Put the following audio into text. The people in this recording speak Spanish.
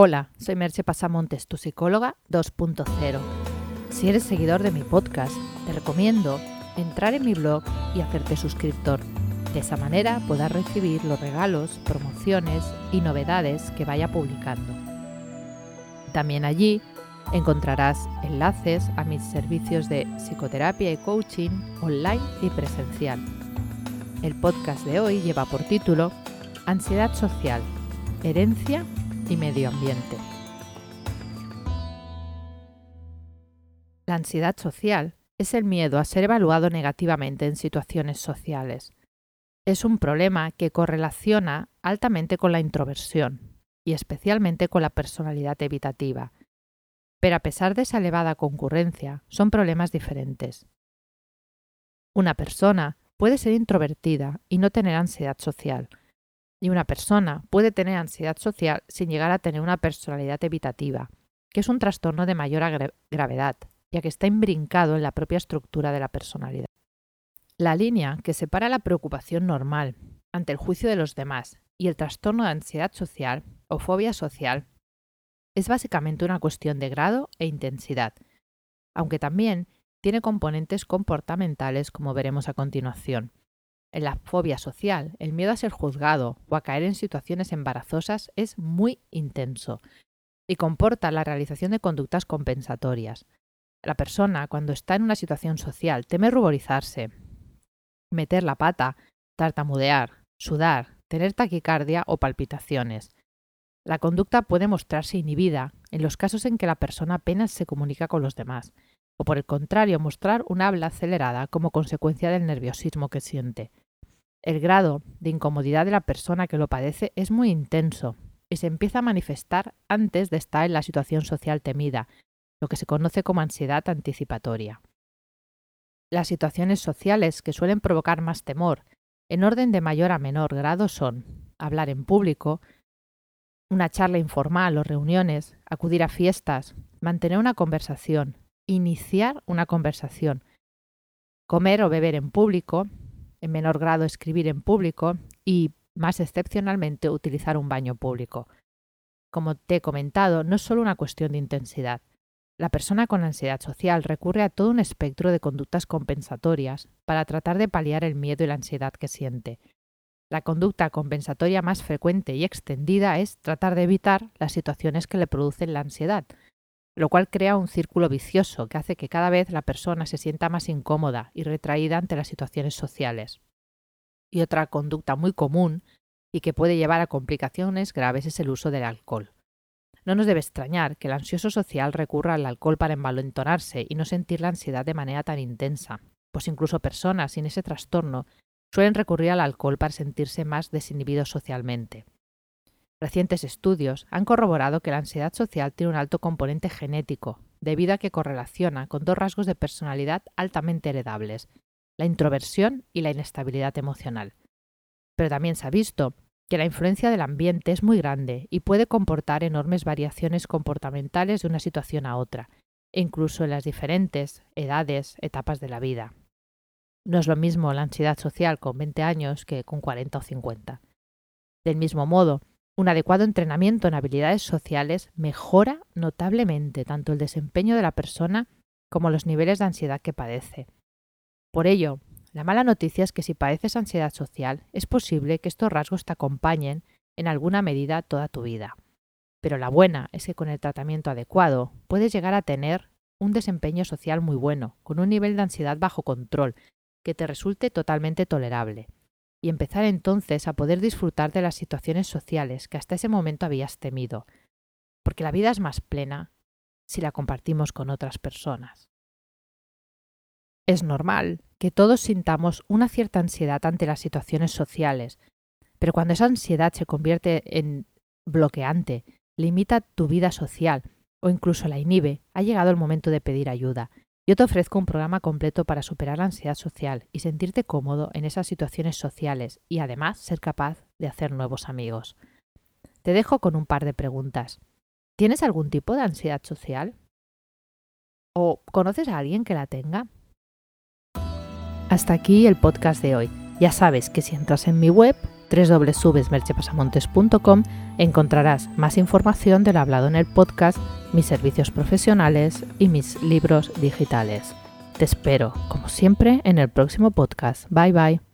Hola, soy Merche Pasamontes, tu psicóloga 2.0. Si eres seguidor de mi podcast, te recomiendo entrar en mi blog y hacerte suscriptor. De esa manera podrás recibir los regalos, promociones y novedades que vaya publicando. También allí encontrarás enlaces a mis servicios de psicoterapia y coaching online y presencial. El podcast de hoy lleva por título Ansiedad social, herencia y medio ambiente. La ansiedad social es el miedo a ser evaluado negativamente en situaciones sociales. Es un problema que correlaciona altamente con la introversión y especialmente con la personalidad evitativa. Pero a pesar de esa elevada concurrencia, son problemas diferentes. Una persona puede ser introvertida y no tener ansiedad social, y una persona puede tener ansiedad social sin llegar a tener una personalidad evitativa, que es un trastorno de mayor gravedad, ya que está imbrincado en la propia estructura de la personalidad. La línea que separa la preocupación normal ante el juicio de los demás y el trastorno de ansiedad social o fobia social es básicamente una cuestión de grado e intensidad, aunque también tiene componentes comportamentales como veremos a continuación. La fobia social, el miedo a ser juzgado o a caer en situaciones embarazosas es muy intenso y comporta la realización de conductas compensatorias. La persona, cuando está en una situación social, teme ruborizarse, meter la pata, tartamudear, sudar, tener taquicardia o palpitaciones. La conducta puede mostrarse inhibida en los casos en que la persona apenas se comunica con los demás, o por el contrario mostrar un habla acelerada como consecuencia del nerviosismo que siente. El grado de incomodidad de la persona que lo padece es muy intenso y se empieza a manifestar antes de estar en la situación social temida, lo que se conoce como ansiedad anticipatoria. Las situaciones sociales que suelen provocar más temor, en orden de mayor a menor grado, son hablar en público, una charla informal o reuniones, acudir a fiestas, mantener una conversación, iniciar una conversación, comer o beber en público, en menor grado escribir en público y, más excepcionalmente, utilizar un baño público. Como te he comentado, no es solo una cuestión de intensidad. La persona con ansiedad social recurre a todo un espectro de conductas compensatorias para tratar de paliar el miedo y la ansiedad que siente. La conducta compensatoria más frecuente y extendida es tratar de evitar las situaciones que le producen la ansiedad, lo cual crea un círculo vicioso que hace que cada vez la persona se sienta más incómoda y retraída ante las situaciones sociales. Y otra conducta muy común y que puede llevar a complicaciones graves es el uso del alcohol. No nos debe extrañar que el ansioso social recurra al alcohol para envalentonarse y no sentir la ansiedad de manera tan intensa, pues incluso personas sin ese trastorno suelen recurrir al alcohol para sentirse más desinhibidos socialmente. Recientes estudios han corroborado que la ansiedad social tiene un alto componente genético, debido a que correlaciona con dos rasgos de personalidad altamente heredables, la introversión y la inestabilidad emocional. Pero también se ha visto que la influencia del ambiente es muy grande y puede comportar enormes variaciones comportamentales de una situación a otra, incluso en las diferentes edades, etapas de la vida. No es lo mismo la ansiedad social con 20 años que con 40 o 50. Del mismo modo, un adecuado entrenamiento en habilidades sociales mejora notablemente tanto el desempeño de la persona como los niveles de ansiedad que padece. Por ello, la mala noticia es que si padeces ansiedad social, es posible que estos rasgos te acompañen en alguna medida toda tu vida. Pero la buena es que con el tratamiento adecuado puedes llegar a tener un desempeño social muy bueno, con un nivel de ansiedad bajo control, que te resulte totalmente tolerable y empezar entonces a poder disfrutar de las situaciones sociales que hasta ese momento habías temido, porque la vida es más plena si la compartimos con otras personas. Es normal que todos sintamos una cierta ansiedad ante las situaciones sociales, pero cuando esa ansiedad se convierte en bloqueante, limita tu vida social o incluso la inhibe, ha llegado el momento de pedir ayuda yo te ofrezco un programa completo para superar la ansiedad social y sentirte cómodo en esas situaciones sociales y además ser capaz de hacer nuevos amigos. Te dejo con un par de preguntas. ¿Tienes algún tipo de ansiedad social? ¿O conoces a alguien que la tenga? Hasta aquí el podcast de hoy. Ya sabes que si entras en mi web www.merchepasamontes.com encontrarás más información de lo hablado en el podcast, mis servicios profesionales y mis libros digitales. Te espero, como siempre, en el próximo podcast. Bye bye.